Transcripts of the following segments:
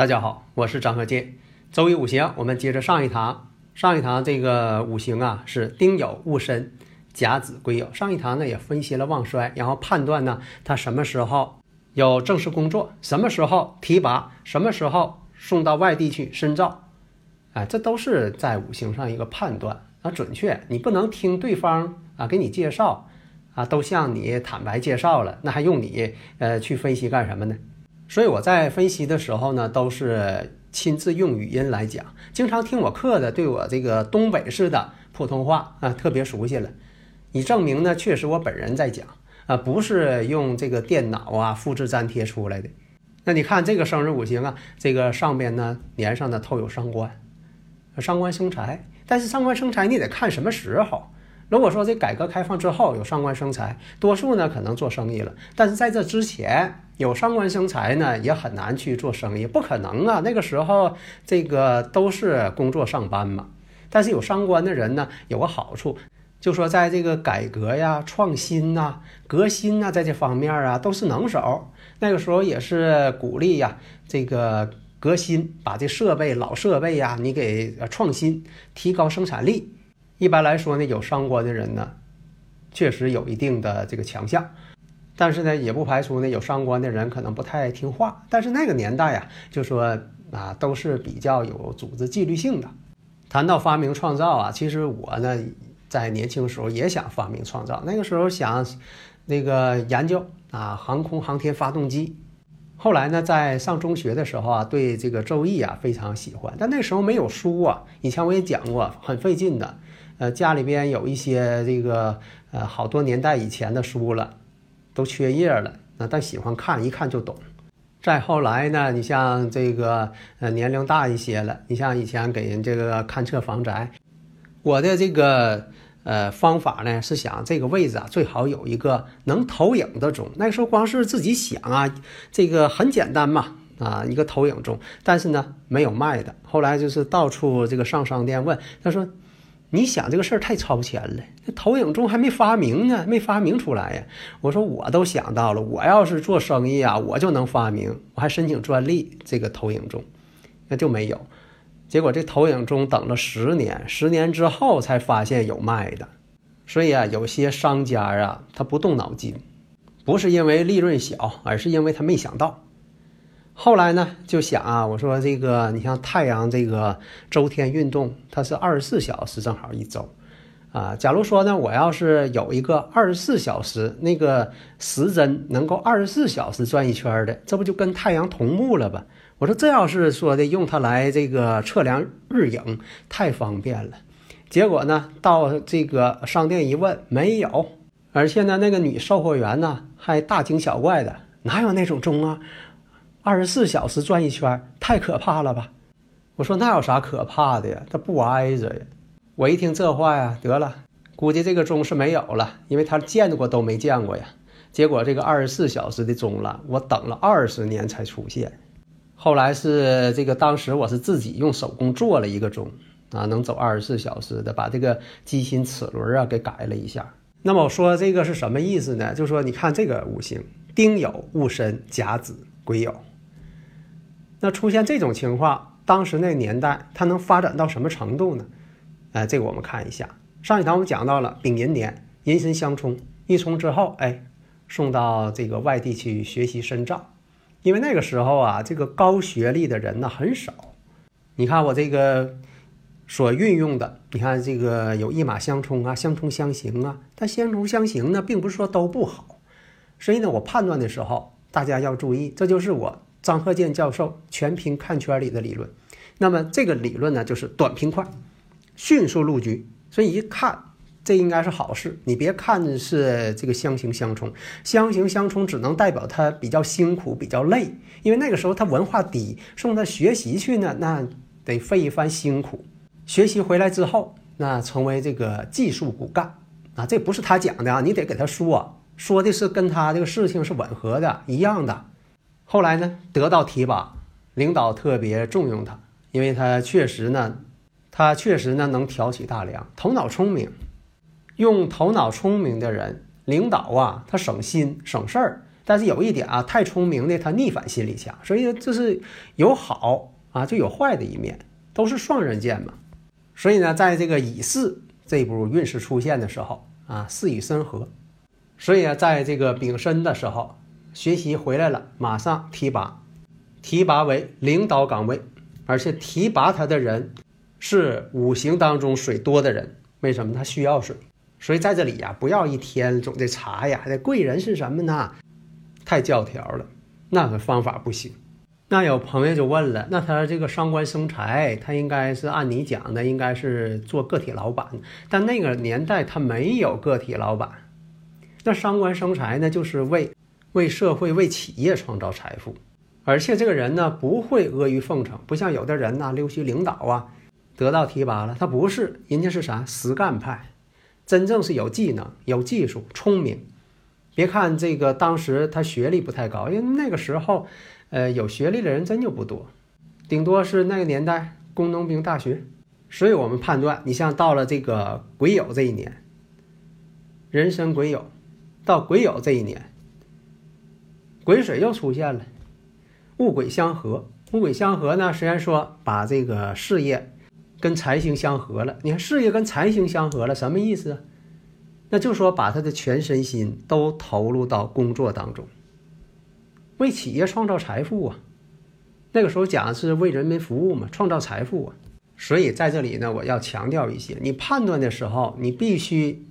大家好，我是张鹤剑。周易五行，我们接着上一堂。上一堂这个五行啊是丁酉戊申甲子癸酉。上一堂呢也分析了旺衰，然后判断呢他什么时候有正式工作，什么时候提拔，什么时候送到外地去深造。哎，这都是在五行上一个判断啊准确。你不能听对方啊给你介绍啊，都向你坦白介绍了，那还用你呃去分析干什么呢？所以我在分析的时候呢，都是亲自用语音来讲。经常听我课的，对我这个东北式的普通话啊特别熟悉了。以证明呢，确实我本人在讲啊，不是用这个电脑啊复制粘贴出来的。那你看这个生日五行啊，这个上边呢年上的透有伤官，伤官生财。但是伤官生财你得看什么时候。如果说这改革开放之后有伤官生财，多数呢可能做生意了。但是在这之前有伤官生财呢，也很难去做生意，不可能啊。那个时候这个都是工作上班嘛。但是有伤官的人呢，有个好处，就说在这个改革呀、创新呐、革新呐，在这方面啊都是能手。那个时候也是鼓励呀，这个革新，把这设备老设备呀，你给创新，提高生产力。一般来说呢，有伤官的人呢，确实有一定的这个强项，但是呢，也不排除呢有伤官的人可能不太听话。但是那个年代呀，就说啊，都是比较有组织纪律性的。谈到发明创造啊，其实我呢，在年轻时候也想发明创造。那个时候想那个研究啊，航空航天发动机。后来呢，在上中学的时候啊，对这个周易啊非常喜欢。但那时候没有书啊，以前我也讲过，很费劲的。呃，家里边有一些这个呃好多年代以前的书了，都缺页了。那但喜欢看，一看就懂。再后来呢，你像这个呃年龄大一些了，你像以前给人这个勘测房宅，我的这个呃方法呢是想这个位置啊最好有一个能投影的钟。那个时候光是自己想啊，这个很简单嘛啊一个投影钟，但是呢没有卖的。后来就是到处这个上商店问，他说。你想这个事儿太超前了，那投影中还没发明呢，没发明出来呀。我说我都想到了，我要是做生意啊，我就能发明，我还申请专利。这个投影中，那就没有。结果这投影中等了十年，十年之后才发现有卖的。所以啊，有些商家啊，他不动脑筋，不是因为利润小，而是因为他没想到。后来呢，就想啊，我说这个，你像太阳这个周天运动，它是二十四小时，正好一周，啊，假如说呢，我要是有一个二十四小时那个时针能够二十四小时转一圈的，这不就跟太阳同步了吧？我说这要是说的用它来这个测量日影，太方便了。结果呢，到这个商店一问，没有，而且呢，那个女售货员呢还大惊小怪的，哪有那种钟啊？二十四小时转一圈，太可怕了吧？我说那有啥可怕的呀？它不挨着呀。我一听这话呀，得了，估计这个钟是没有了，因为他见过都没见过呀。结果这个二十四小时的钟了，我等了二十年才出现。后来是这个，当时我是自己用手工做了一个钟啊，能走二十四小时的，把这个机芯齿轮啊给改了一下。那么我说这个是什么意思呢？就说你看这个五行：丁酉、戊申、甲子、癸酉。那出现这种情况，当时那个年代它能发展到什么程度呢？哎，这个我们看一下。上一堂我们讲到了丙寅年，寅申相冲，一冲之后，哎，送到这个外地去学习深造。因为那个时候啊，这个高学历的人呢很少。你看我这个所运用的，你看这个有一马相冲啊，相冲相刑啊，但相冲相刑呢，并不是说都不好。所以呢，我判断的时候，大家要注意，这就是我。张鹤剑教授全凭看圈里的理论，那么这个理论呢，就是短平快，迅速入局，所以一看这应该是好事。你别看是这个相形相冲，相形相冲只能代表他比较辛苦、比较累，因为那个时候他文化低，送他学习去呢，那得费一番辛苦。学习回来之后，那成为这个技术骨干啊，这不是他讲的啊，你得给他说，说的是跟他这个事情是吻合的，一样的。后来呢，得到提拔，领导特别重用他，因为他确实呢，他确实呢能挑起大梁，头脑聪明。用头脑聪明的人，领导啊，他省心省事儿。但是有一点啊，太聪明的他逆反心理强，所以这是有好啊，就有坏的一面，都是双刃剑嘛。所以呢，在这个乙巳这步运势出现的时候啊，巳乙申合，所以啊，在这个丙申的时候，学习回来了，马上提拔，提拔为领导岗位，而且提拔他的人是五行当中水多的人，为什么？他需要水，所以在这里呀，不要一天总得查呀，这贵人是什么呢？太教条了，那个方法不行。那有朋友就问了，那他这个伤官生财，他应该是按你讲的，应该是做个体老板。但那个年代他没有个体老板，那伤官生财呢，就是为为社会、为企业创造财富。而且这个人呢，不会阿谀奉承，不像有的人呐，溜须领导啊，得到提拔了，他不是，人家是啥实干派，真正是有技能、有技术、聪明。别看这个当时他学历不太高，因为那个时候。呃，有学历的人真就不多，顶多是那个年代工农兵大学。所以我们判断，你像到了这个癸酉这一年，人生癸酉，到癸酉这一年，癸水又出现了，戊癸相合。戊癸相合呢，虽然说把这个事业跟财星相合了，你看事业跟财星相合了，什么意思？那就说把他的全身心都投入到工作当中。为企业创造财富啊，那个时候讲的是为人民服务嘛，创造财富啊。所以在这里呢，我要强调一些，你判断的时候，你必须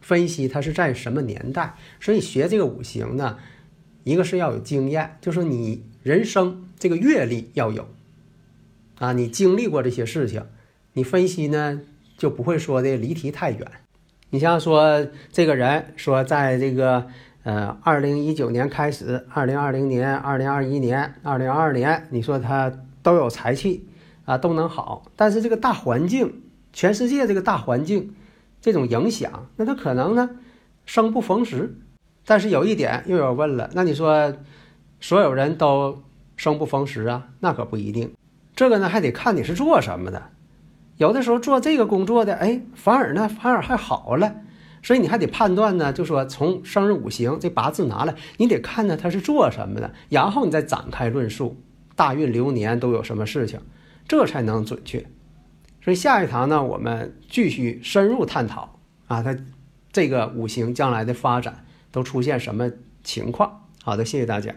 分析它是在什么年代。所以学这个五行呢，一个是要有经验，就是你人生这个阅历要有啊，你经历过这些事情，你分析呢就不会说的离题太远。你像说这个人说在这个。呃，二零一九年开始，二零二零年、二零二一年、二零二二年，你说他都有财气啊，都能好。但是这个大环境，全世界这个大环境这种影响，那他可能呢生不逢时。但是有一点又有问了，那你说所有人都生不逢时啊？那可不一定。这个呢还得看你是做什么的。有的时候做这个工作的，哎，反而呢反而还好了。所以你还得判断呢，就说从生日五行这八字拿来，你得看呢他是做什么的，然后你再展开论述大运流年都有什么事情，这才能准确。所以下一堂呢，我们继续深入探讨啊，他这个五行将来的发展都出现什么情况。好的，谢谢大家。